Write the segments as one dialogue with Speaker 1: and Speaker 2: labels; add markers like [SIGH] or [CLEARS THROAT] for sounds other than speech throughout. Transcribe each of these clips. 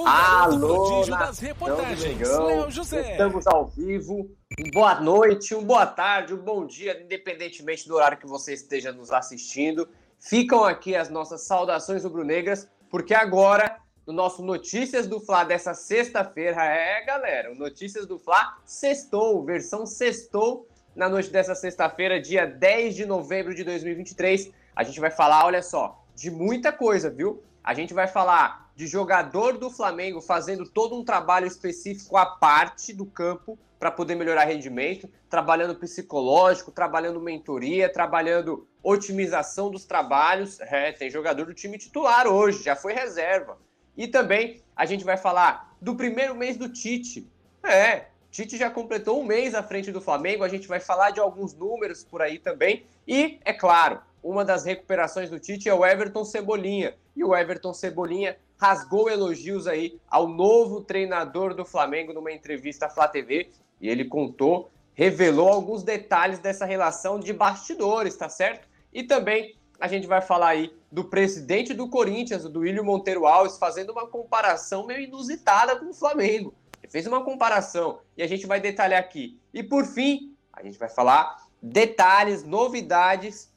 Speaker 1: O Alô, das reportagens, Léo José. Estamos ao vivo. boa noite, um boa tarde, um bom dia, independentemente do horário que você esteja nos assistindo. Ficam aqui as nossas saudações rubro-negras, porque agora, no nosso Notícias do Fla dessa sexta-feira, é, galera, o Notícias do Fla sextou, versão sextou, na noite dessa sexta-feira, dia 10 de novembro de 2023. A gente vai falar, olha só, de muita coisa, viu? A gente vai falar de jogador do Flamengo fazendo todo um trabalho específico à parte do campo para poder melhorar rendimento, trabalhando psicológico, trabalhando mentoria, trabalhando otimização dos trabalhos. É, tem jogador do time titular hoje, já foi reserva. E também a gente vai falar do primeiro mês do Tite. É, Tite já completou um mês à frente do Flamengo, a gente vai falar de alguns números por aí também. E, é claro, uma das recuperações do Tite é o Everton Cebolinha. E o Everton Cebolinha rasgou elogios aí ao novo treinador do Flamengo numa entrevista à Flá TV e ele contou, revelou alguns detalhes dessa relação de bastidores, tá certo? E também a gente vai falar aí do presidente do Corinthians, do William Monteiro Alves, fazendo uma comparação meio inusitada com o Flamengo. Ele fez uma comparação e a gente vai detalhar aqui. E por fim, a gente vai falar detalhes, novidades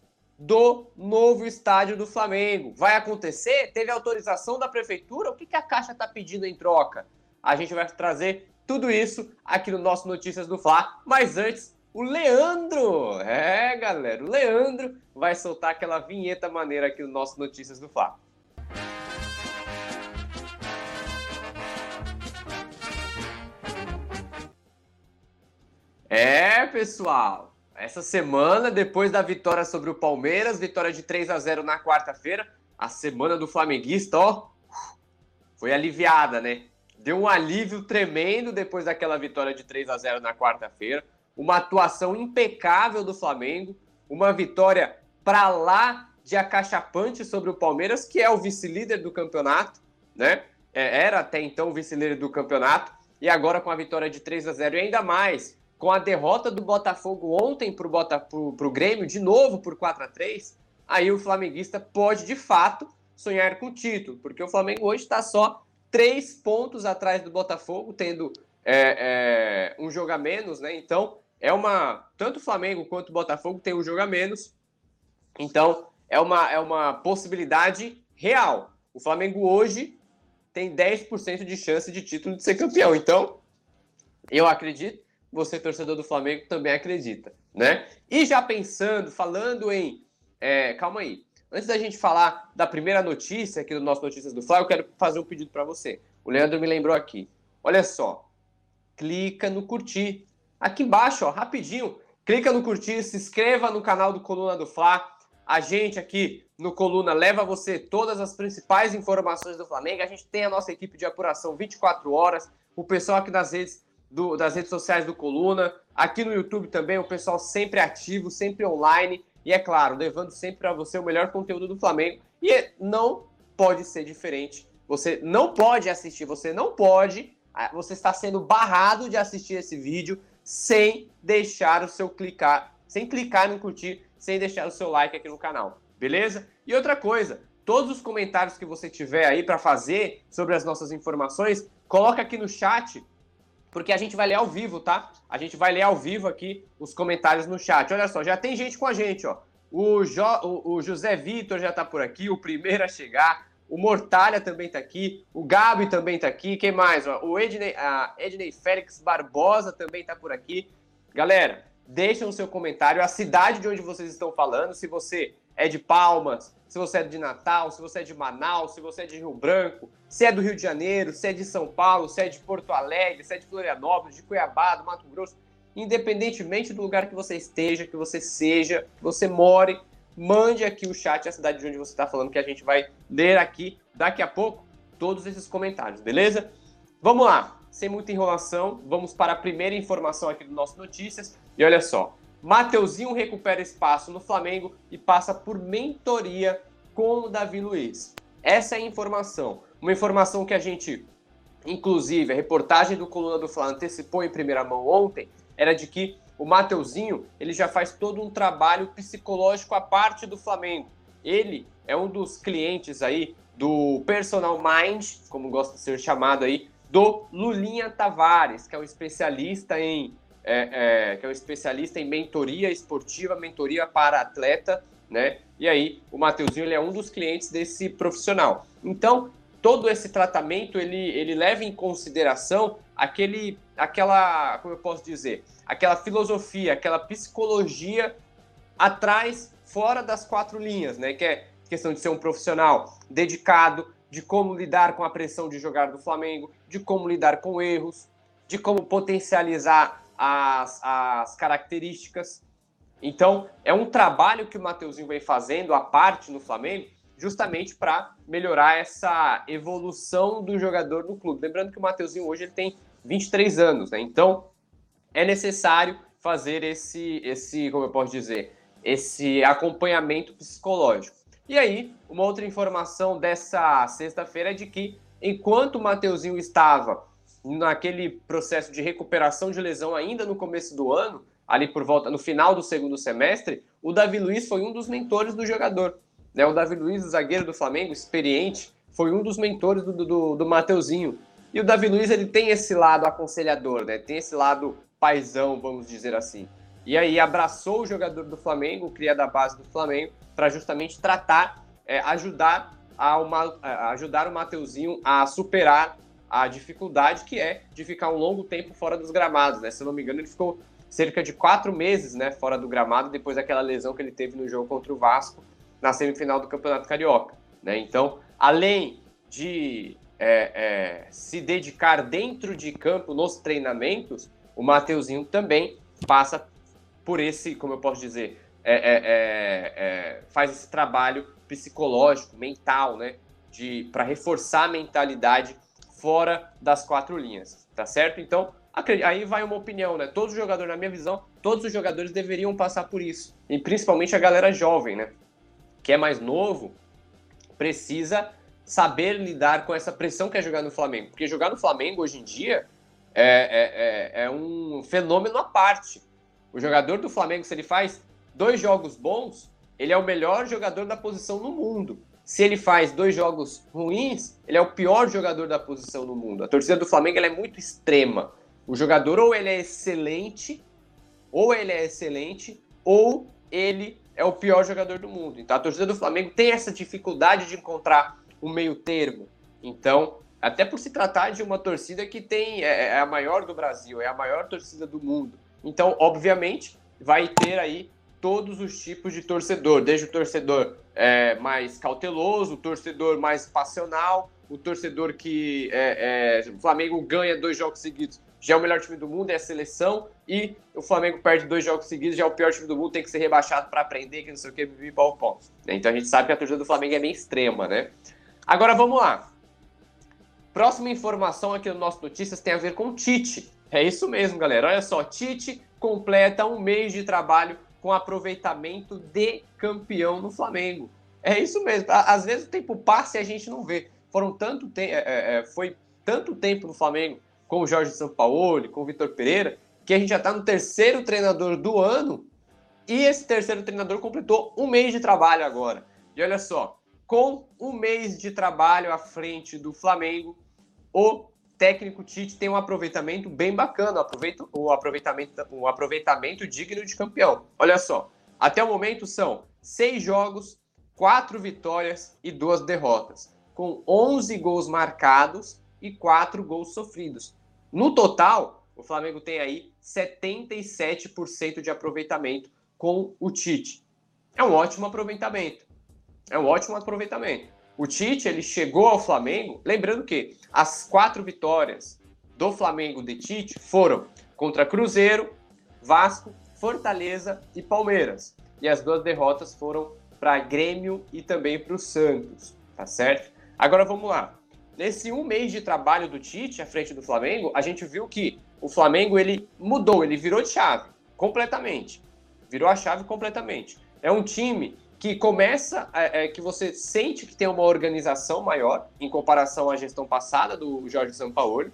Speaker 1: do novo estádio do Flamengo. Vai acontecer? Teve autorização da prefeitura? O que, que a Caixa está pedindo em troca? A gente vai trazer tudo isso aqui no nosso Notícias do Fla. Mas antes, o Leandro! É, galera, o Leandro vai soltar aquela vinheta maneira aqui no nosso Notícias do Fla. É, pessoal, essa semana, depois da vitória sobre o Palmeiras, vitória de 3 a 0 na quarta-feira, a semana do flamenguista, ó, foi aliviada, né? Deu um alívio tremendo depois daquela vitória de 3 a 0 na quarta-feira. Uma atuação impecável do Flamengo, uma vitória para lá de acachapante sobre o Palmeiras, que é o vice-líder do campeonato, né? É, era até então o vice-líder do campeonato, e agora com a vitória de 3 a 0 e ainda mais com a derrota do Botafogo ontem para o Grêmio, de novo por 4 a 3 aí o flamenguista pode de fato sonhar com o título, porque o Flamengo hoje está só três pontos atrás do Botafogo, tendo é, é, um jogo a menos, né? Então é uma. Tanto o Flamengo quanto o Botafogo tem um jogo a menos. Então é uma, é uma possibilidade real. O Flamengo hoje tem 10% de chance de título de ser campeão. Então, eu acredito você, torcedor do Flamengo, também acredita, né? E já pensando, falando em. É, calma aí. Antes da gente falar da primeira notícia aqui do nosso Notícias do Fla, eu quero fazer um pedido para você. O Leandro me lembrou aqui. Olha só. Clica no curtir. Aqui embaixo, ó, rapidinho. Clica no curtir, se inscreva no canal do Coluna do Fla. A gente aqui no Coluna leva você todas as principais informações do Flamengo. A gente tem a nossa equipe de apuração 24 horas. O pessoal aqui nas redes do, das redes sociais do Coluna, aqui no YouTube também, o pessoal sempre ativo, sempre online, e é claro, levando sempre para você o melhor conteúdo do Flamengo. E não pode ser diferente. Você não pode assistir, você não pode, ah, você está sendo barrado de assistir esse vídeo sem deixar o seu clicar, sem clicar no curtir, sem deixar o seu like aqui no canal, beleza? E outra coisa, todos os comentários que você tiver aí para fazer sobre as nossas informações, coloca aqui no chat porque a gente vai ler ao vivo, tá? A gente vai ler ao vivo aqui os comentários no chat. Olha só, já tem gente com a gente, ó. O, jo, o, o José Vitor já tá por aqui, o primeiro a chegar. O Mortalha também tá aqui. O Gabi também tá aqui. Quem mais? Ó? O Ednei, a Ednei Félix Barbosa também tá por aqui. Galera, deixem o seu comentário, a cidade de onde vocês estão falando, se você é de Palmas, se você é de Natal, se você é de Manaus, se você é de Rio Branco, se é do Rio de Janeiro, se é de São Paulo, se é de Porto Alegre, se é de Florianópolis, de Cuiabá, do Mato Grosso, independentemente do lugar que você esteja, que você seja, que você more, mande aqui o chat, a cidade de onde você está falando, que a gente vai ler aqui daqui a pouco todos esses comentários, beleza? Vamos lá, sem muita enrolação, vamos para a primeira informação aqui do nosso Notícias. E olha só, Mateuzinho recupera espaço no Flamengo e passa por mentoria com o Davi Luiz. Essa é a informação. Uma informação que a gente, inclusive, a reportagem do Coluna do Flamengo antecipou em primeira mão ontem, era de que o Mateuzinho ele já faz todo um trabalho psicológico à parte do Flamengo. Ele é um dos clientes aí do personal mind, como gosta de ser chamado aí, do Lulinha Tavares, que é um especialista em é, é, que é um especialista em mentoria esportiva, mentoria para atleta, né? E aí o Mateuzinho ele é um dos clientes desse profissional. Então todo esse tratamento ele, ele leva em consideração aquele, aquela, como eu posso dizer, aquela filosofia, aquela psicologia atrás, fora das quatro linhas, né? Que é questão de ser um profissional dedicado, de como lidar com a pressão de jogar do Flamengo, de como lidar com erros, de como potencializar as, as características. Então, é um trabalho que o Mateuzinho vem fazendo, a parte no Flamengo, justamente para melhorar essa evolução do jogador no clube. Lembrando que o Mateuzinho hoje ele tem 23 anos, né? Então, é necessário fazer esse, esse, como eu posso dizer, esse acompanhamento psicológico. E aí, uma outra informação dessa sexta-feira é de que, enquanto o Mateuzinho estava naquele processo de recuperação de lesão ainda no começo do ano, ali por volta, no final do segundo semestre, o Davi Luiz foi um dos mentores do jogador. Né? O Davi Luiz, o zagueiro do Flamengo, experiente, foi um dos mentores do, do, do Mateuzinho. E o Davi Luiz, ele tem esse lado aconselhador, né? Tem esse lado paisão, vamos dizer assim. E aí abraçou o jogador do Flamengo, o cria da base do Flamengo, para justamente tratar, é, ajudar, a uma, a ajudar o Mateuzinho a superar a dificuldade que é de ficar um longo tempo fora dos gramados, né? Se eu não me engano, ele ficou cerca de quatro meses, né, fora do gramado depois daquela lesão que ele teve no jogo contra o Vasco na semifinal do Campeonato Carioca, né? Então, além de é, é, se dedicar dentro de campo nos treinamentos, o Mateuzinho também passa por esse, como eu posso dizer, é, é, é, é faz esse trabalho psicológico, mental, né, de para reforçar a mentalidade fora das quatro linhas, tá certo? Então, aí vai uma opinião, né? Todos os jogadores, na minha visão, todos os jogadores deveriam passar por isso, e principalmente a galera jovem, né? Que é mais novo, precisa saber lidar com essa pressão que é jogar no Flamengo, porque jogar no Flamengo hoje em dia é, é, é, é um fenômeno à parte. O jogador do Flamengo, se ele faz dois jogos bons, ele é o melhor jogador da posição no mundo. Se ele faz dois jogos ruins, ele é o pior jogador da posição no mundo. A torcida do Flamengo é muito extrema. O jogador ou ele é excelente, ou ele é excelente, ou ele é o pior jogador do mundo. Então a torcida do Flamengo tem essa dificuldade de encontrar um meio termo. Então, até por se tratar de uma torcida que tem é, é a maior do Brasil, é a maior torcida do mundo. Então, obviamente, vai ter aí todos os tipos de torcedor, desde o torcedor é, mais cauteloso, o torcedor mais passional, o torcedor que é, é, o Flamengo ganha dois jogos seguidos, já é o melhor time do mundo, é a seleção, e o Flamengo perde dois jogos seguidos, já é o pior time do mundo, tem que ser rebaixado para aprender, que não sei o que, bibi, pau, pau. Então a gente sabe que a torcida do Flamengo é bem extrema, né? Agora vamos lá. Próxima informação aqui no nosso Notícias tem a ver com Tite. É isso mesmo, galera. Olha só, Tite completa um mês de trabalho com aproveitamento de campeão no Flamengo. É isso mesmo. Às vezes o tempo passa e a gente não vê. Foram tanto tempo, é, é, é, foi tanto tempo no Flamengo com o Jorge Sampaoli, com o Vitor Pereira, que a gente já está no terceiro treinador do ano e esse terceiro treinador completou um mês de trabalho agora. E olha só, com um mês de trabalho à frente do Flamengo, o técnico Tite tem um aproveitamento bem bacana, aproveita, aproveitamento, um aproveitamento digno de campeão. Olha só, até o momento são seis jogos, quatro vitórias e duas derrotas, com 11 gols marcados e quatro gols sofridos. No total, o Flamengo tem aí 77% de aproveitamento com o Tite. É um ótimo aproveitamento. É um ótimo aproveitamento. O Tite ele chegou ao Flamengo, lembrando que as quatro vitórias do Flamengo de Tite foram contra Cruzeiro, Vasco, Fortaleza e Palmeiras. E as duas derrotas foram para Grêmio e também para o Santos, tá certo? Agora vamos lá. Nesse um mês de trabalho do Tite à frente do Flamengo, a gente viu que o Flamengo ele mudou, ele virou de chave completamente. Virou a chave completamente. É um time que começa, é, é, que você sente que tem uma organização maior em comparação à gestão passada do Jorge Sampaoli.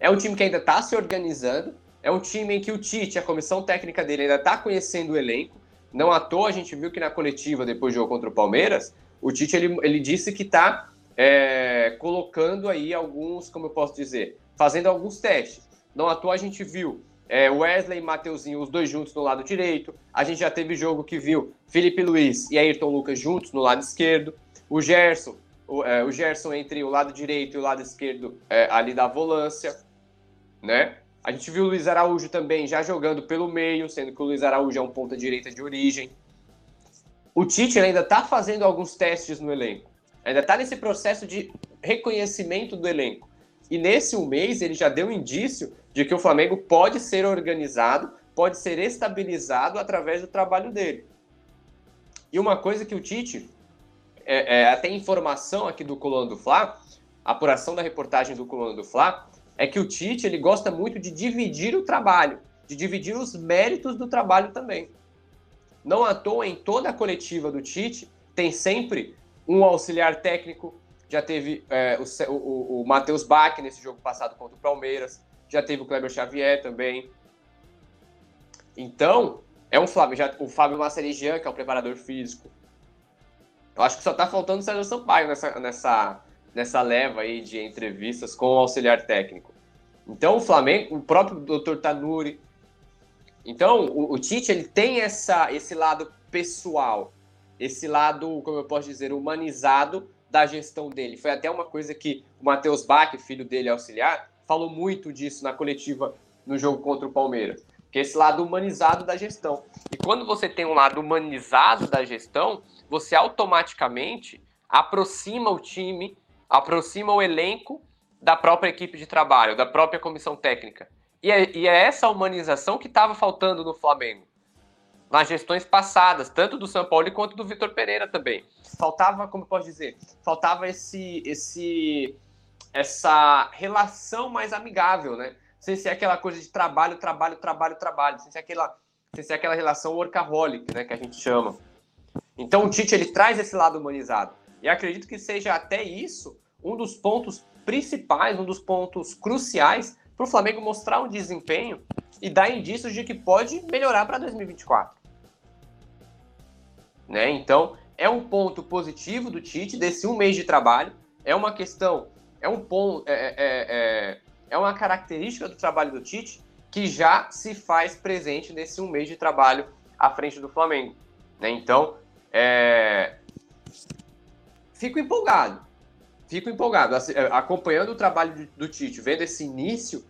Speaker 1: É um time que ainda está se organizando, é um time em que o Tite, a comissão técnica dele, ainda está conhecendo o elenco. Não à toa a gente viu que na coletiva, depois do jogo contra o Palmeiras, o Tite ele, ele disse que está é, colocando aí alguns, como eu posso dizer, fazendo alguns testes. Não à toa a gente viu é, Wesley e Mateuzinho, os dois juntos no lado direito. A gente já teve jogo que viu Felipe Luiz e Ayrton Lucas juntos no lado esquerdo. O Gerson, o, é, o Gerson entre o lado direito e o lado esquerdo é, ali da volância, né? A gente viu o Luiz Araújo também já jogando pelo meio, sendo que o Luiz Araújo é um ponta direita de origem. O Tite ainda está fazendo alguns testes no elenco. Ainda está nesse processo de reconhecimento do elenco. E nesse um mês ele já deu indício de que o Flamengo pode ser organizado, pode ser estabilizado através do trabalho dele. E uma coisa que o Tite, é, é, até informação aqui do Coluna do Fla, apuração da reportagem do Coluna do Fla, é que o Tite ele gosta muito de dividir o trabalho, de dividir os méritos do trabalho também. Não à toa, em toda a coletiva do Tite, tem sempre um auxiliar técnico, já teve é, o, o, o Matheus Bach nesse jogo passado contra o Palmeiras, já teve o Kleber Xavier também. Então, é um Flávio, já, o Fábio Masserigian, que é o preparador físico. Eu acho que só tá faltando o Sérgio Sampaio nessa, nessa, nessa leva aí de entrevistas com o auxiliar técnico. Então, o Flamengo, o próprio Dr. Tanuri. Então, o, o Tite, ele tem essa, esse lado pessoal, esse lado, como eu posso dizer, humanizado da gestão dele. Foi até uma coisa que o Matheus Bach, filho dele auxiliar, falou muito disso na coletiva no jogo contra o Palmeiras. Que é esse lado humanizado da gestão. E quando você tem um lado humanizado da gestão, você automaticamente aproxima o time, aproxima o elenco da própria equipe de trabalho, da própria comissão técnica. E é, e é essa humanização que estava faltando no Flamengo. Nas gestões passadas, tanto do São Paulo quanto do Vitor Pereira também. Faltava, como eu posso dizer, faltava esse, esse essa relação mais amigável, né? Sem ser aquela coisa de trabalho, trabalho, trabalho, trabalho, sem ser aquela, sem ser aquela relação workaholic, né, que a gente chama. Então o Tite ele traz esse lado humanizado. E acredito que seja até isso um dos pontos principais, um dos pontos cruciais para o Flamengo mostrar um desempenho e dar indícios de que pode melhorar para 2024. Né? Então, é um ponto positivo do Tite desse um mês de trabalho. É uma questão é um ponto, é, é, é, é uma característica do trabalho do Tite que já se faz presente nesse um mês de trabalho à frente do Flamengo. Né? Então, é... fico empolgado. Fico empolgado. Assim, é, acompanhando o trabalho do Tite, vendo esse início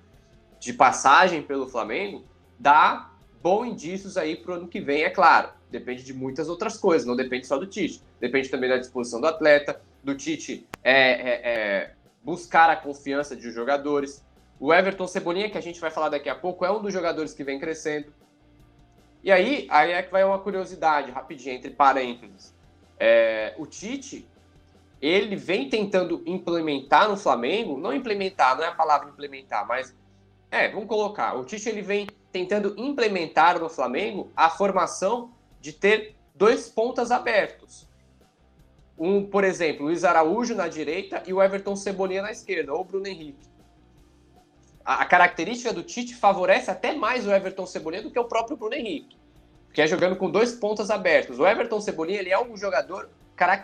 Speaker 1: de passagem pelo Flamengo, dá bons indícios aí para o ano que vem, é claro. Depende de muitas outras coisas, não depende só do Tite. Depende também da disposição do atleta, do Tite é, é, é buscar a confiança de jogadores. O Everton Cebolinha, que a gente vai falar daqui a pouco, é um dos jogadores que vem crescendo. E aí, aí é que vai uma curiosidade, rapidinho, entre parênteses. É, o Tite, ele vem tentando implementar no Flamengo, não implementar, não é a palavra implementar, mas é, vamos colocar. O Tite ele vem tentando implementar no Flamengo a formação de ter dois pontas abertos um, por exemplo, Luiz Araújo na direita e o Everton Cebolinha na esquerda, ou Bruno Henrique. A, a, característica do Tite favorece até mais o Everton Cebolinha do que o próprio Bruno Henrique, que é jogando com dois pontas abertos. O Everton Cebolinha ele é um jogador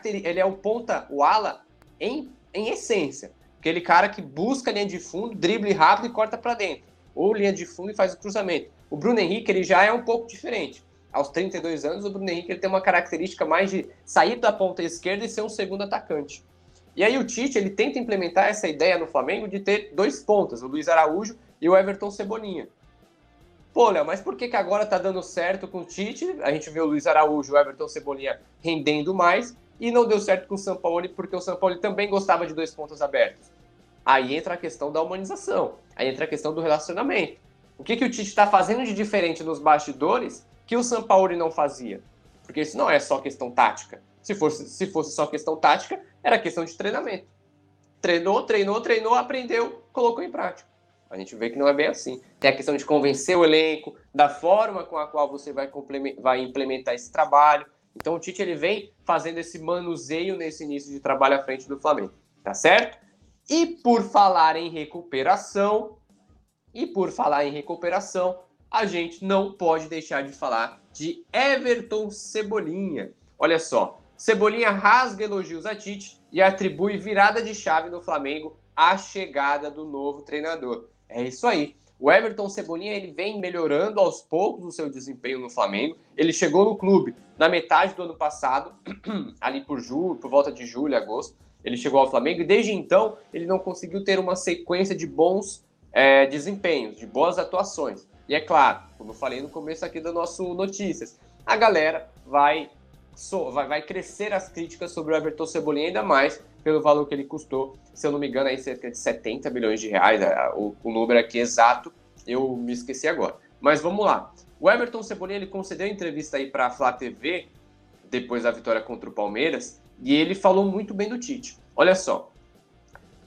Speaker 1: ele é o ponta, o ala em, em essência, aquele cara que busca linha de fundo, drible rápido e corta para dentro, ou linha de fundo e faz o cruzamento. O Bruno Henrique ele já é um pouco diferente aos 32 anos, o Bruno Henrique ele tem uma característica mais de sair da ponta esquerda e ser um segundo atacante. E aí o Tite ele tenta implementar essa ideia no Flamengo de ter dois pontas, o Luiz Araújo e o Everton Cebolinha. Pô, Léo, mas por que, que agora tá dando certo com o Tite? A gente vê o Luiz Araújo e o Everton Cebolinha rendendo mais e não deu certo com o São Paulo porque o São Paulo também gostava de dois pontos abertos. Aí entra a questão da humanização, aí entra a questão do relacionamento. O que, que o Tite está fazendo de diferente nos bastidores que o Sampaoli não fazia. Porque isso não é só questão tática. Se fosse, se fosse só questão tática, era questão de treinamento. Treinou, treinou, treinou, aprendeu, colocou em prática. A gente vê que não é bem assim. Tem a questão de convencer o elenco, da forma com a qual você vai, vai implementar esse trabalho. Então o Tite ele vem fazendo esse manuseio nesse início de trabalho à frente do Flamengo. Tá certo? E por falar em recuperação, e por falar em recuperação, a gente não pode deixar de falar de Everton Cebolinha. Olha só, Cebolinha rasga elogios a Tite e atribui virada de chave no Flamengo à chegada do novo treinador. É isso aí. O Everton Cebolinha ele vem melhorando aos poucos o seu desempenho no Flamengo. Ele chegou no clube na metade do ano passado, [CLEARS THROAT] ali por julho, por volta de julho, agosto. Ele chegou ao Flamengo e desde então ele não conseguiu ter uma sequência de bons é, desempenhos, de boas atuações. E é claro, como eu falei no começo aqui do nosso Notícias, a galera vai, so, vai, vai crescer as críticas sobre o Everton Cebolinha ainda mais pelo valor que ele custou, se eu não me engano, aí cerca de 70 milhões de reais, o, o número aqui exato, eu me esqueci agora. Mas vamos lá. O Everton Cebolinha ele concedeu entrevista aí para a Flá TV depois da vitória contra o Palmeiras e ele falou muito bem do Tite. Olha só,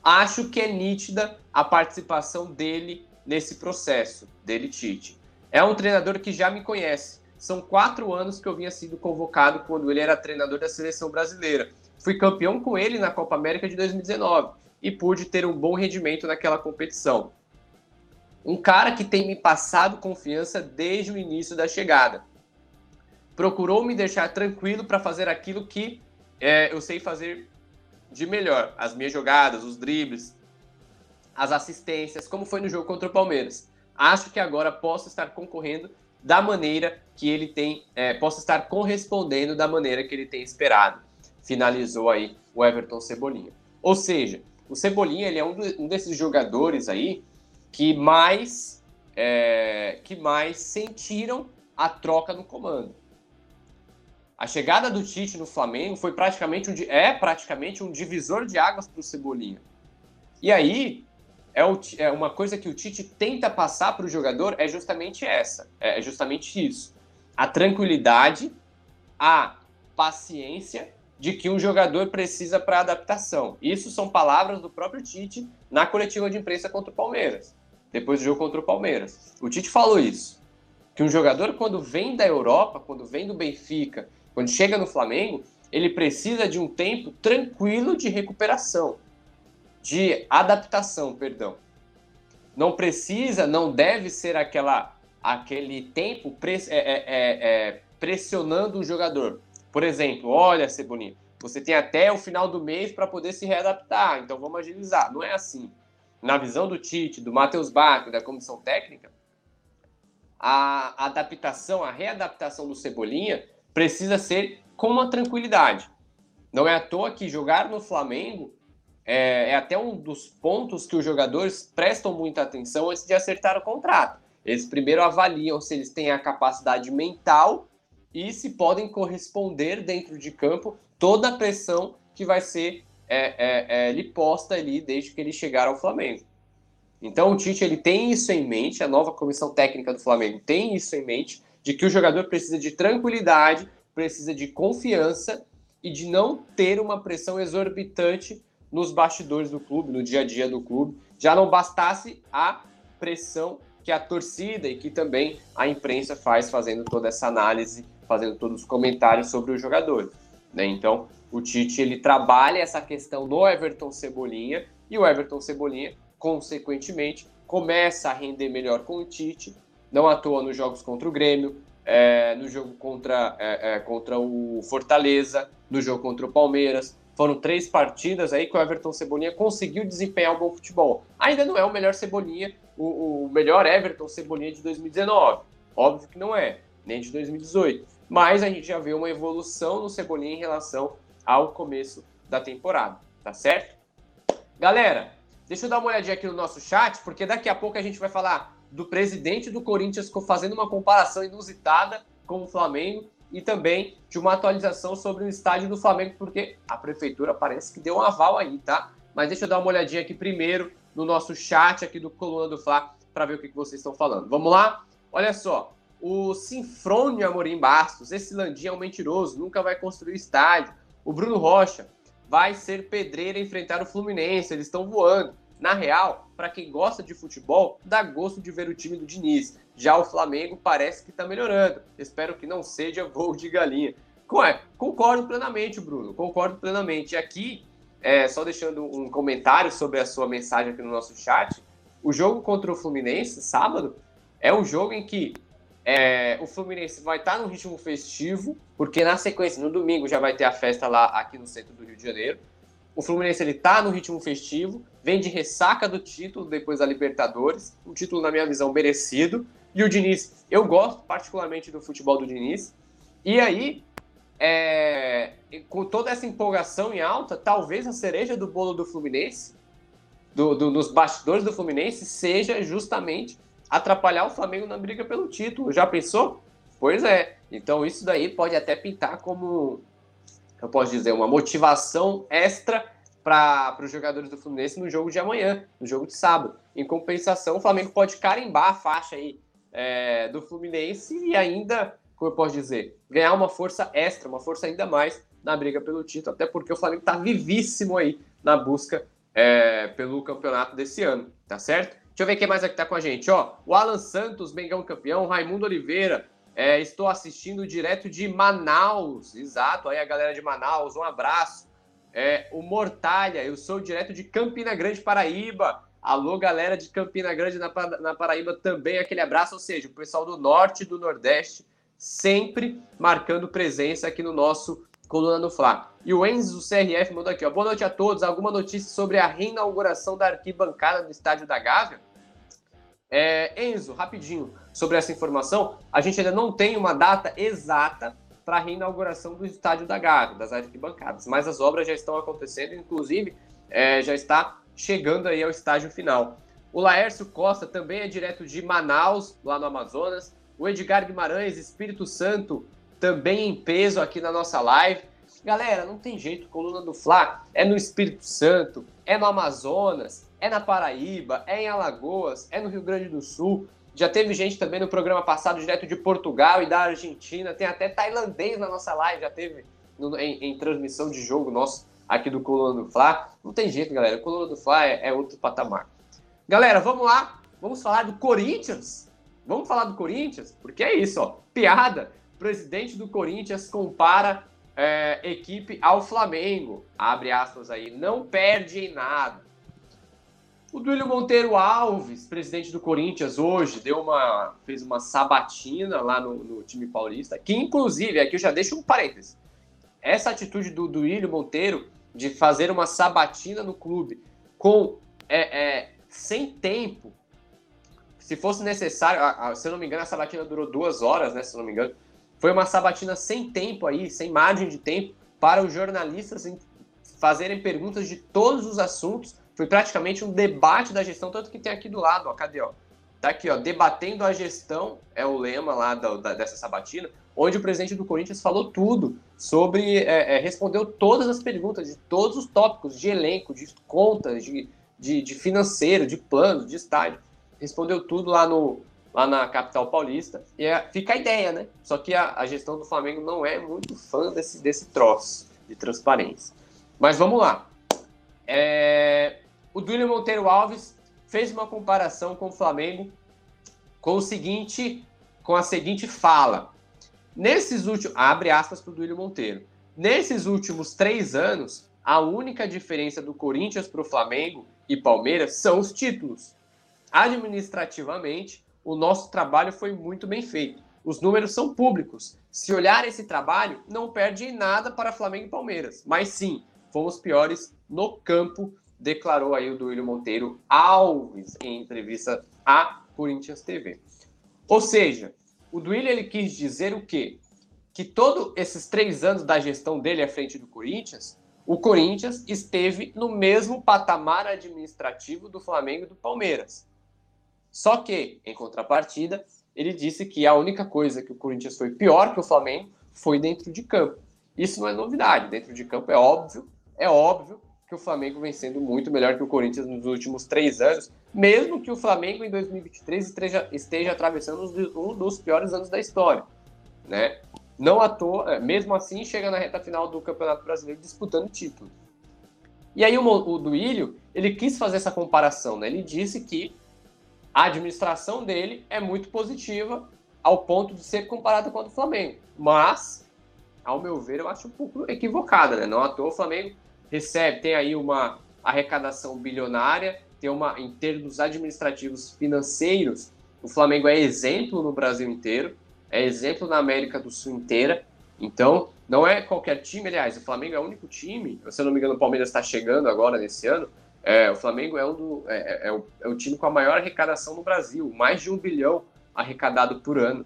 Speaker 1: acho que é nítida a participação dele nesse processo, dele Tite. É um treinador que já me conhece. São quatro anos que eu vinha sido convocado quando ele era treinador da seleção brasileira. Fui campeão com ele na Copa América de 2019 e pude ter um bom rendimento naquela competição. Um cara que tem me passado confiança desde o início da chegada. Procurou me deixar tranquilo para fazer aquilo que é, eu sei fazer de melhor: as minhas jogadas, os dribles, as assistências, como foi no jogo contra o Palmeiras. Acho que agora posso estar concorrendo da maneira que ele tem, é, posso estar correspondendo da maneira que ele tem esperado finalizou aí o Everton Cebolinha. Ou seja, o Cebolinha ele é um, do, um desses jogadores aí que mais é, que mais sentiram a troca no comando. A chegada do Tite no Flamengo foi praticamente um, é praticamente um divisor de águas para o Cebolinha. E aí é, o, é, uma coisa que o Tite tenta passar para o jogador é justamente essa, é justamente isso, a tranquilidade, a paciência de que um jogador precisa para adaptação. Isso são palavras do próprio Tite na coletiva de imprensa contra o Palmeiras, depois do jogo contra o Palmeiras. O Tite falou isso, que um jogador quando vem da Europa, quando vem do Benfica, quando chega no Flamengo, ele precisa de um tempo tranquilo de recuperação, de adaptação, perdão. Não precisa, não deve ser aquela aquele tempo é, é, é, é, pressionando o jogador por exemplo, olha, Cebolinha, você tem até o final do mês para poder se readaptar, então vamos agilizar. Não é assim. Na visão do Tite, do Matheus Bach, da comissão técnica, a adaptação, a readaptação do Cebolinha precisa ser com uma tranquilidade. Não é à toa que jogar no Flamengo é, é, até um dos pontos que os jogadores prestam muita atenção antes de acertar o contrato. Eles primeiro avaliam se eles têm a capacidade mental e se podem corresponder dentro de campo toda a pressão que vai ser é, é, é, lhe posta ali desde que ele chegar ao Flamengo. Então o Tite ele tem isso em mente, a nova comissão técnica do Flamengo tem isso em mente, de que o jogador precisa de tranquilidade, precisa de confiança e de não ter uma pressão exorbitante nos bastidores do clube, no dia a dia do clube. Já não bastasse a pressão que a torcida e que também a imprensa faz fazendo toda essa análise fazendo todos os comentários sobre os jogadores. Né? Então, o Tite ele trabalha essa questão no Everton Cebolinha e o Everton Cebolinha, consequentemente, começa a render melhor com o Tite. Não atua nos jogos contra o Grêmio, é, no jogo contra, é, é, contra o Fortaleza, no jogo contra o Palmeiras. Foram três partidas aí que o Everton Cebolinha conseguiu desempenhar um bom futebol. Ainda não é o melhor Cebolinha, o, o melhor Everton Cebolinha de 2019. Óbvio que não é, nem de 2018 mas a gente já vê uma evolução no Cebolinha em relação ao começo da temporada, tá certo? Galera, deixa eu dar uma olhadinha aqui no nosso chat, porque daqui a pouco a gente vai falar do presidente do Corinthians fazendo uma comparação inusitada com o Flamengo e também de uma atualização sobre o estádio do Flamengo, porque a prefeitura parece que deu um aval aí, tá? Mas deixa eu dar uma olhadinha aqui primeiro no nosso chat aqui do Coluna do Fla para ver o que vocês estão falando. Vamos lá? Olha só, o Sinfrônio Amorim Bastos, esse Landim é um mentiroso, nunca vai construir estádio. O Bruno Rocha vai ser pedreiro enfrentar o Fluminense, eles estão voando. Na real, para quem gosta de futebol, dá gosto de ver o time do Diniz. Já o Flamengo parece que está melhorando. Espero que não seja [LAUGHS] voo de galinha. É, concordo plenamente, Bruno. Concordo plenamente. E aqui, é, só deixando um comentário sobre a sua mensagem aqui no nosso chat. O jogo contra o Fluminense, sábado, é um jogo em que É, o Fluminense vai estar tá no ritmo festivo, porque na sequência, no domingo, já vai ter a festa lá aqui no centro do Rio de Janeiro. O Fluminense ele tá no ritmo festivo, vem de ressaca do título depois da Libertadores, um título, na minha visão, merecido. E o Diniz, eu gosto particularmente do futebol do Diniz. E aí, é, com toda essa empolgação em alta, talvez a cereja do bolo do Fluminense, do, do, dos bastidores do Fluminense, seja justamente atrapalhar o Flamengo na briga pelo título. Já pensou? Pois é. Então isso daí pode até pintar como eu posso dizer, uma motivação extra para os jogadores do Fluminense no jogo de amanhã, no jogo de sábado. Em compensação, o Flamengo pode carimbar a faixa aí é, do Fluminense e ainda, como eu posso dizer, ganhar uma força extra, uma força ainda mais na briga pelo título, até porque o Flamengo está vivíssimo aí na busca é, pelo campeonato desse ano, tá certo? Deixa eu ver quem mais aqui tá com a gente, ó. O Alan Santos, Mengão campeão, Raimundo Oliveira, é, estou assistindo direto de Manaus, exato. Aí a galera de Manaus, um abraço. É, o Mortalha, eu sou direto de Campina Grande, Paraíba. Alô, galera de Campina Grande na, na Paraíba também, aquele abraço. Ou seja, o pessoal do norte e do nordeste sempre marcando presença aqui no nosso Coluna do Fla. E o Enzo CRF mandou aqui, ó. Boa noite a todos. Alguma notícia sobre a reinauguração da arquibancada do Estádio da Gávea? É, Enzo, rapidinho sobre essa informação, a gente ainda não tem uma data exata para a reinauguração do estádio da Gávea, das arquibancadas, mas as obras já estão acontecendo, inclusive é, já está chegando aí ao estágio final. O Laércio Costa também é direto de Manaus, lá no Amazonas. O Edgar Guimarães, Espírito Santo, também em peso aqui na nossa live. Galera, não tem jeito, coluna do Fla é no Espírito Santo, é no Amazonas, é na Paraíba, é em Alagoas, é no Rio Grande do Sul. Já teve gente também no programa passado, direto de Portugal e da Argentina. Tem até tailandês na nossa live, já teve no, em, em, transmissão de jogo nosso aqui do Coluna do Fla. Não tem jeito, galera. O Coluna do Fla é, é outro patamar. Galera, vamos lá. Vamos falar do Corinthians. Vamos falar do Corinthians? Porque é isso, ó. Piada. Presidente do Corinthians compara é, equipe ao Flamengo. Abre aspas aí. Não perde em nada. O Duílio Monteiro Alves, presidente do Corinthians, hoje deu uma, fez uma sabatina lá no, no time paulista, que inclusive, aqui eu já deixo um parênteses, essa atitude do Duílio Monteiro de fazer uma sabatina no clube com é, é, sem tempo, se fosse necessário, a, a, se eu não me engano, a sabatina durou duas horas, né? Se eu não me engano, foi uma sabatina sem tempo aí, sem margem de tempo para os jornalistas fazerem perguntas de todos os assuntos foi praticamente um debate da gestão, tanto que tem aqui do lado, ó, cadê, ó? Tá aqui, ó, debatendo a gestão, é o lema lá da, da, dessa sabatina, onde o presidente do Corinthians falou tudo sobre, é, é, respondeu todas as perguntas de todos os tópicos, de elenco, de contas, de, de, de financeiro, de plano, de estádio. Respondeu tudo lá, no, lá na capital paulista. E é, fica a ideia, né? Só que a, a gestão do Flamengo não é muito fã desse, desse troço de transparência. Mas vamos lá. É, o Duílio Monteiro Alves fez uma comparação com o Flamengo com o seguinte, com a seguinte fala. Nesses últimos, abre aspas para o Duílio Monteiro. Nesses últimos três anos, a única diferença do Corinthians para o Flamengo e Palmeiras são os títulos. Administrativamente, o nosso trabalho foi muito bem feito. Os números são públicos. Se olhar esse trabalho, não perde em nada para Flamengo e Palmeiras. Mas sim, fomos piores no campo declarou aí o Duílio Monteiro Alves em entrevista à Corinthians TV. Ou seja, o Duílio ele quis dizer o quê? Que todos esses três anos da gestão dele à frente do Corinthians, o Corinthians esteve no mesmo patamar administrativo do Flamengo e do Palmeiras. Só que, em contrapartida, ele disse que a única coisa que o Corinthians foi pior que o Flamengo foi dentro de campo. Isso não é novidade. Dentro de campo é óbvio, é óbvio que o Flamengo vem sendo muito melhor que o Corinthians nos últimos três anos, mesmo que o Flamengo em 2023 esteja, esteja atravessando um dos piores anos da história, né? Não à toa, é, mesmo assim, chega na reta final do Campeonato Brasileiro disputando título. E aí o, o Duílio, ele quis fazer essa comparação, né? Ele disse que a administração dele é muito positiva ao ponto de ser comparada com a do Flamengo. Mas, ao meu ver, eu acho um pouco equivocada, né? Não à toa o Flamengo recebe, tem aí uma arrecadação bilionária, tem uma, em termos administrativos financeiros, O Flamengo é exemplo no Brasil inteiro, é exemplo na América do Sul inteira. Então, não é qualquer time, aliás, o Flamengo é o único time, se eu não me engano, o Palmeiras está chegando agora nesse ano. É, o Flamengo é, um do, é, é, o, é o time com a maior arrecadação no Brasil, mais de um bilhão arrecadado por ano.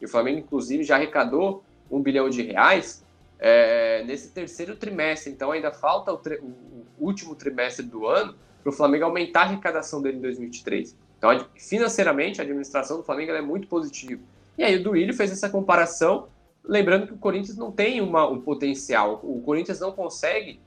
Speaker 1: E o Flamengo, inclusive, já arrecadou um bilhão de reais é, nesse terceiro trimestre. Então, ainda falta o, o, o último trimestre do ano para o Flamengo aumentar a arrecadação dele em 2023. Então, financeiramente, a administração do Flamengo é muito positiva. E aí o Duílio fez essa comparação, lembrando que o Corinthians não tem uma, um potencial. O Corinthians não consegue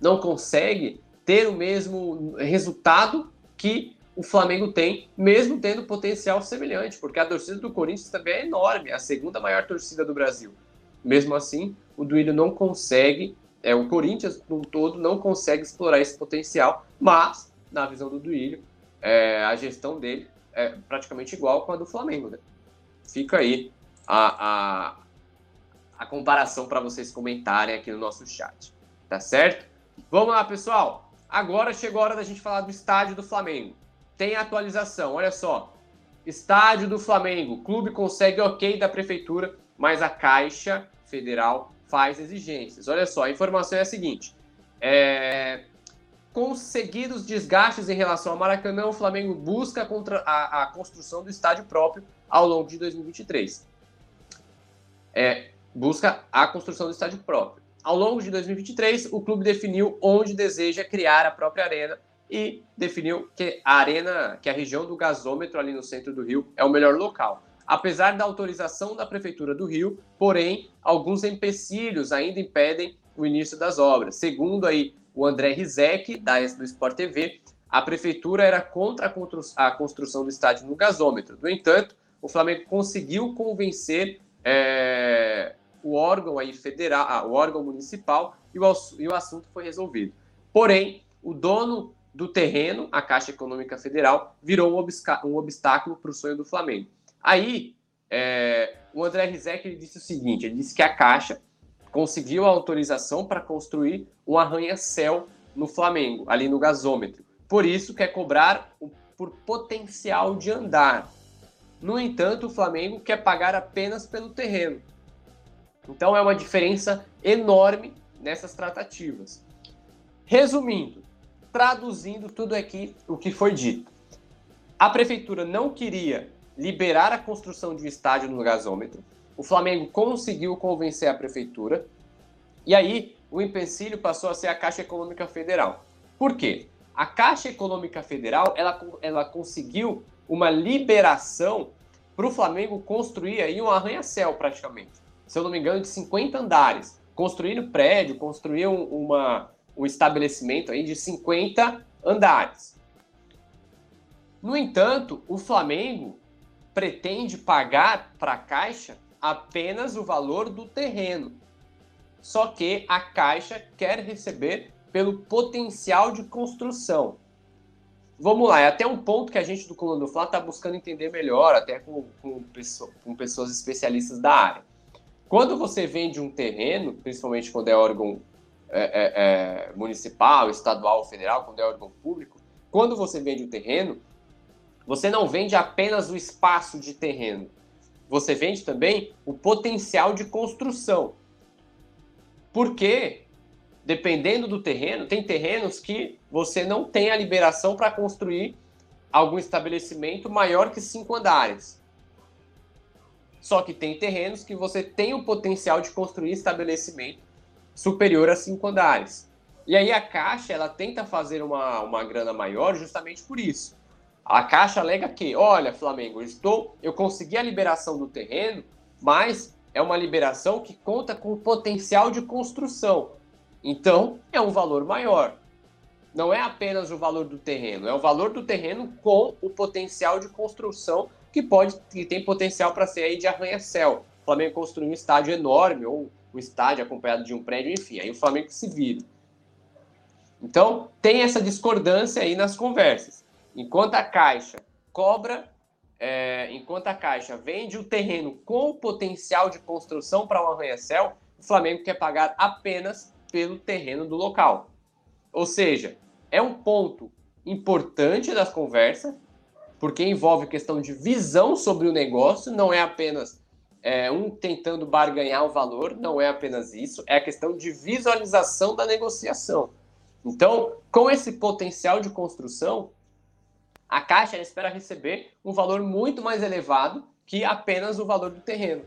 Speaker 1: não consegue ter o mesmo resultado que o Flamengo tem, mesmo tendo potencial semelhante, porque a torcida do Corinthians também é enorme, é a segunda maior torcida do Brasil. Mesmo assim, o Duílio não consegue, é, o Corinthians no todo não consegue explorar esse potencial, mas, na visão do Duílio, é, a gestão dele é praticamente igual com a do Flamengo. Né? Fica aí a, a, a comparação para vocês comentarem aqui no nosso chat. Tá certo? Vamos lá, pessoal. Agora chegou a hora da gente falar do estádio do Flamengo. Tem atualização, olha só. Estádio do Flamengo. Clube consegue ok da prefeitura, mas a Caixa Federal faz exigências. Olha só, a informação é a seguinte: é, conseguidos desgastes em relação ao Maracanã, o Flamengo busca a, a construção do estádio próprio ao longo de 2023. É, busca a construção do estádio próprio. Ao longo de 2023, o clube definiu onde deseja criar a própria arena e definiu que a arena, que a região do gasômetro ali no centro do Rio é o melhor local. Apesar da autorização da prefeitura do Rio, porém, alguns empecilhos ainda impedem o início das obras. Segundo aí o André Rizek, da do Sport TV, a prefeitura era contra a construção do estádio no gasômetro. No entanto, o Flamengo conseguiu convencer é, o órgão aí federal, ah, o órgão municipal, e o, e o assunto foi resolvido. Porém, o dono do terreno, a Caixa Econômica Federal, virou um, um obstáculo para o sonho do Flamengo. Aí, é, o André Rizek disse o seguinte: ele disse que a Caixa conseguiu a autorização para construir um arranha-céu no Flamengo, ali no gasômetro. Por isso quer cobrar por potencial de andar. No entanto, o Flamengo quer pagar apenas pelo terreno. Então é uma diferença enorme nessas tratativas. Resumindo, traduzindo tudo aqui o que foi dito. A prefeitura não queria liberar a construção de um estádio no gasômetro, o Flamengo conseguiu convencer a prefeitura e aí o empecilho passou a ser a Caixa Econômica Federal. Por quê? A Caixa Econômica Federal ela, ela conseguiu uma liberação para o Flamengo construir aí um arranha-céu praticamente. Se eu não me engano, de 50 andares. Construir um prédio, construir um, uma, um estabelecimento aí de 50 andares. No entanto, o Flamengo pretende pagar para a Caixa apenas o valor do terreno. Só que a Caixa quer receber pelo potencial de construção. Vamos lá, é até um ponto que a gente do Coluna do Fla está buscando entender melhor, até com, com, pessoa, com pessoas especialistas da área. Quando você vende um terreno, principalmente quando é órgão é, é, é, municipal, estadual, federal, quando é órgão público, quando você vende o um terreno, você não vende apenas o espaço de terreno, você vende também o potencial de construção. Porque, dependendo do terreno, tem terrenos que você não tem a liberação para construir algum estabelecimento maior que cinco andares. Só que tem terrenos que você tem o potencial de construir estabelecimento superior a cinco andares. E aí a Caixa ela tenta fazer uma, uma grana maior justamente por isso. A Caixa alega que, olha, Flamengo, eu estou, eu consegui a liberação do terreno, mas é uma liberação que conta com potencial de construção. Então, é um valor maior. Não é apenas o valor do terreno, é o valor do terreno com o potencial de construção que pode que tem potencial para ser aí de arranha-céu. O Flamengo construir um estádio enorme ou um estádio acompanhado de um prédio, enfim, aí o Flamengo se vira. Então, tem essa discordância aí nas conversas. Enquanto a Caixa cobra, é, enquanto a Caixa vende o terreno com potencial de construção para um arranha-céu, o Flamengo quer pagar apenas pelo terreno do local. Ou seja, é um ponto importante das conversas, porque envolve questão de visão sobre o negócio, não é apenas é, um tentando barganhar o valor, não é apenas isso, é a questão de visualização da negociação. Então, com esse potencial de construção, a Caixa espera receber um valor muito mais elevado que apenas o valor do terreno,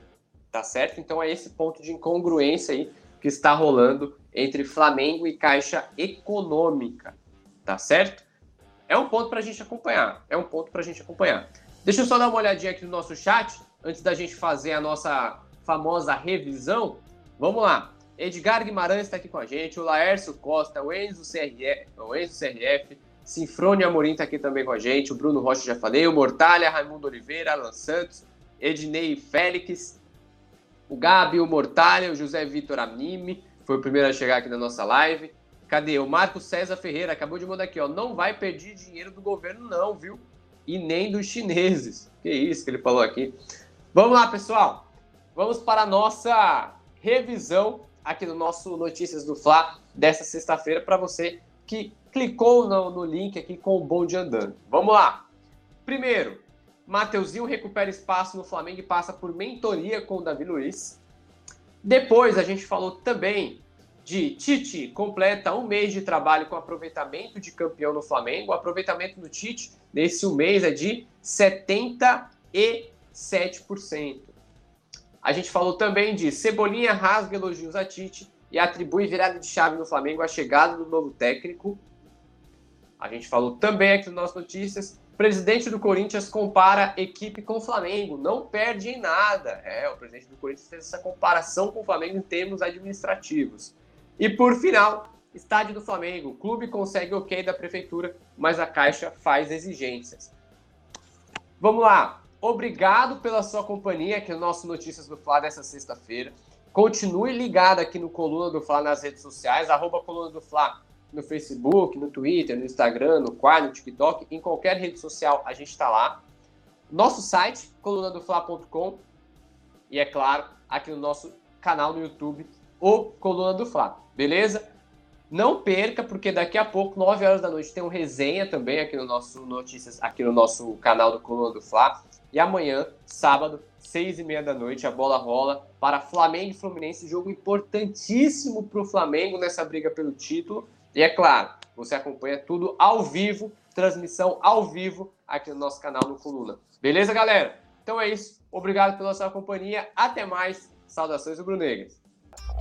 Speaker 1: tá certo? Então é esse ponto de incongruência aí que está rolando entre Flamengo e Caixa Econômica, tá certo? É um ponto para a gente acompanhar, é um ponto para a gente acompanhar. Deixa eu só dar uma olhadinha aqui no nosso chat antes da gente fazer a nossa famosa revisão, vamos lá. Edgar Guimarães está aqui com a gente, o Laércio Costa, o Enzo CRF, o Enzo CRF Sinfrone Amorim está aqui também com a gente, o Bruno Rocha já falei, o Mortalha, Raimundo Oliveira, Alan Santos, Ednei Félix, o Gabi, o Mortalha, o José Vitor Amime, foi o primeiro a chegar aqui na nossa live. Cadê? O Marco César Ferreira acabou de mandar aqui, ó. Não vai perder dinheiro do governo, não, viu? E nem dos chineses. Que isso que ele falou aqui. Vamos lá, pessoal. Vamos para a nossa revisão aqui no nosso Notícias do Fla dessa sexta-feira para você que clicou no, no, link aqui com o bonde andando. Vamos lá. Primeiro, Mateuzinho recupera espaço no Flamengo e passa por mentoria com o Davi Luiz. Depois a gente falou também de Tite completa um mês de trabalho com aproveitamento de campeão no Flamengo. O aproveitamento do Tite nesse mês é de 70 e 7%. A gente falou também de Cebolinha rasga elogios a Tite e atribui virada de chave no Flamengo à chegada do novo técnico. A gente falou também aqui nas nossas notícias. Presidente do Corinthians compara equipe com o Flamengo, não perde em nada. É, o presidente do Corinthians fez essa comparação com o Flamengo em termos administrativos. E por final, estádio do Flamengo. O clube consegue ok da prefeitura, mas a Caixa faz exigências. Vamos lá. Obrigado pela sua companhia aqui no nosso Notícias do Fla dessa sexta-feira. Continue ligado aqui no Coluna do Fla nas redes sociais, arroba Coluna do Fla no Facebook, no Twitter, no Instagram, no Quad, no TikTok, em qualquer rede social a gente está lá. Nosso site, colunadofla.com e é claro, aqui no nosso canal no YouTube, o Coluna do Fla, beleza? Não perca, porque daqui a pouco, 9 horas da noite, tem um resenha também aqui no nosso Notícias, aqui no nosso canal do Coluna do Fla. E amanhã, sábado, seis e meia da noite, a bola rola para Flamengo e Fluminense, jogo importantíssimo para o Flamengo nessa briga pelo título. E é claro, você acompanha tudo ao vivo, transmissão ao vivo aqui no nosso canal no Coluna. Beleza, galera? Então é isso. Obrigado pela sua companhia. Até mais. Saudações rubro-negras.